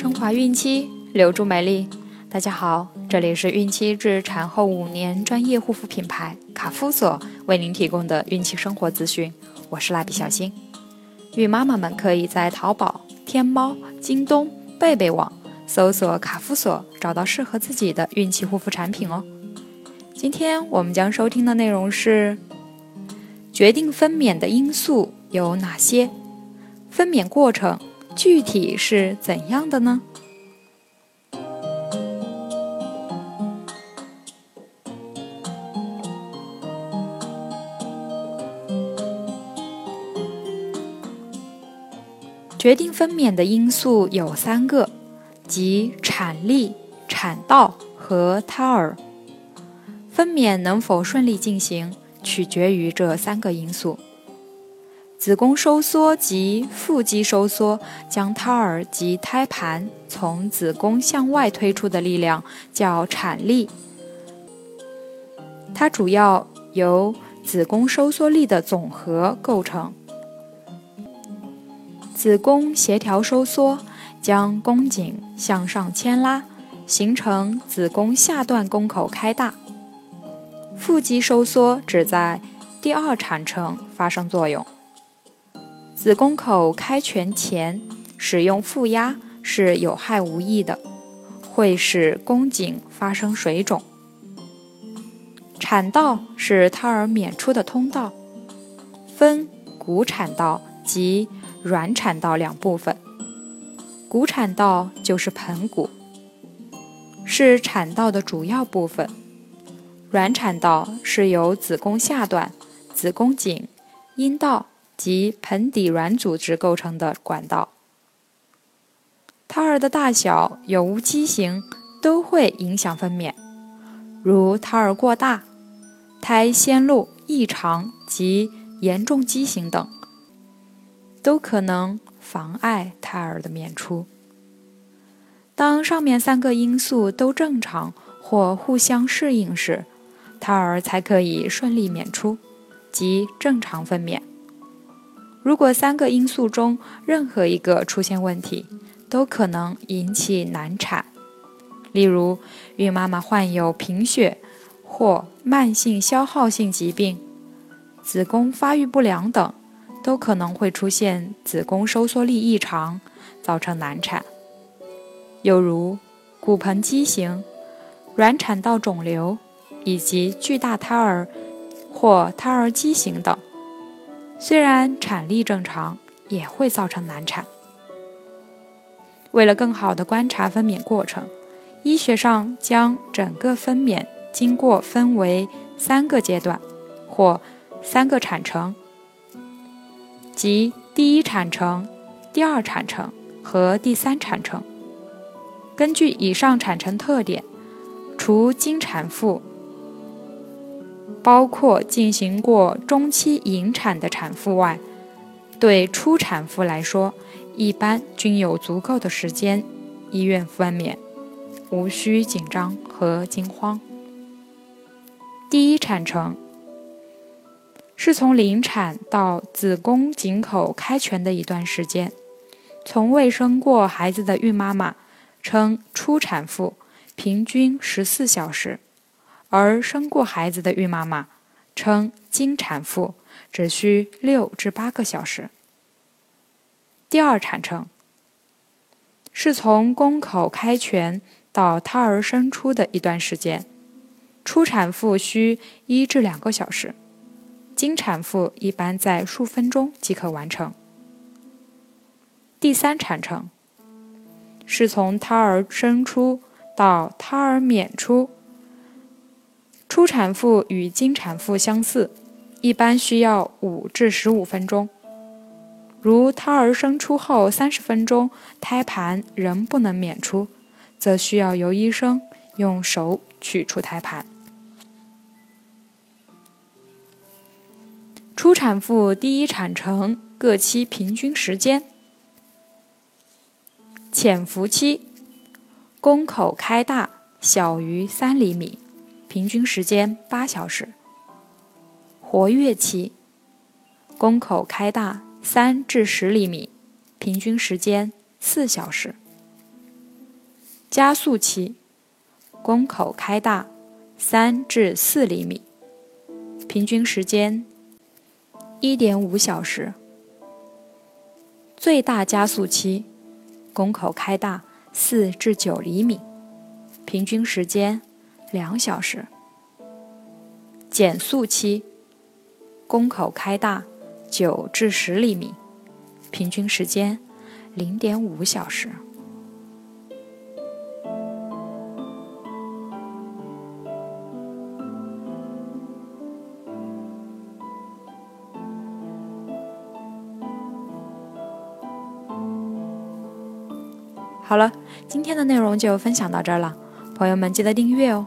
升华孕期，留住美丽。大家好，这里是孕期至产后五年专业护肤品牌卡夫索为您提供的孕期生活资讯。我是蜡笔小新。孕妈妈们可以在淘宝、天猫、京东、贝贝网搜索卡夫索，找到适合自己的孕期护肤产品哦。今天我们将收听的内容是：决定分娩的因素有哪些？分娩过程具体是怎样的呢？决定分娩的因素有三个，即产力、产道和胎儿。分娩能否顺利进行，取决于这三个因素。子宫收缩及腹肌收缩将胎儿及胎盘从子宫向外推出的力量叫产力，它主要由子宫收缩力的总和构成。子宫协调收缩将宫颈向上牵拉，形成子宫下段宫口开大。腹肌收缩只在第二产程发生作用。子宫口开全前使用负压是有害无益的，会使宫颈发生水肿。产道是胎儿娩出的通道，分骨产道及。软产道两部分，骨产道就是盆骨，是产道的主要部分；软产道是由子宫下段、子宫颈、阴道及盆底软组织构成的管道。胎儿的大小有无畸形都会影响分娩，如胎儿过大、胎先路异常及严重畸形等。都可能妨碍胎儿的娩出。当上面三个因素都正常或互相适应时，胎儿才可以顺利娩出，即正常分娩。如果三个因素中任何一个出现问题，都可能引起难产。例如，孕妈妈患有贫血或慢性消耗性疾病、子宫发育不良等。都可能会出现子宫收缩力异常，造成难产。又如骨盆畸形、软产道肿瘤以及巨大胎儿或胎儿畸形等，虽然产力正常，也会造成难产。为了更好地观察分娩过程，医学上将整个分娩经过分为三个阶段或三个产程。即第一产程、第二产程和第三产程。根据以上产程特点，除经产妇，包括进行过中期引产的产妇外，对初产妇来说，一般均有足够的时间医院分娩，无需紧张和惊慌。第一产程。是从临产到子宫颈口开全的一段时间。从未生过孩子的孕妈妈称初产妇，平均十四小时；而生过孩子的孕妈妈称经产妇，只需六至八个小时。第二产程是从宫口开全到胎儿生出的一段时间，初产妇需一至两个小时。经产妇一般在数分钟即可完成。第三产程是从胎儿生出到胎儿娩出，初产妇与经产妇相似，一般需要五至十五分钟。如胎儿生出后三十分钟胎盘仍不能娩出，则需要由医生用手取出胎盘。初产妇第一产程各期平均时间：潜伏期，宫口开大小于三厘米，平均时间八小时；活跃期，宫口开大三至十厘米，平均时间四小时；加速期，宫口开大三至四厘米，平均时间一点五小时。最大加速期，宫口开大四至九厘米，平均时间两小时。减速期，宫口开大九至十厘米，平均时间零点五小时。好了，今天的内容就分享到这儿了，朋友们记得订阅哦。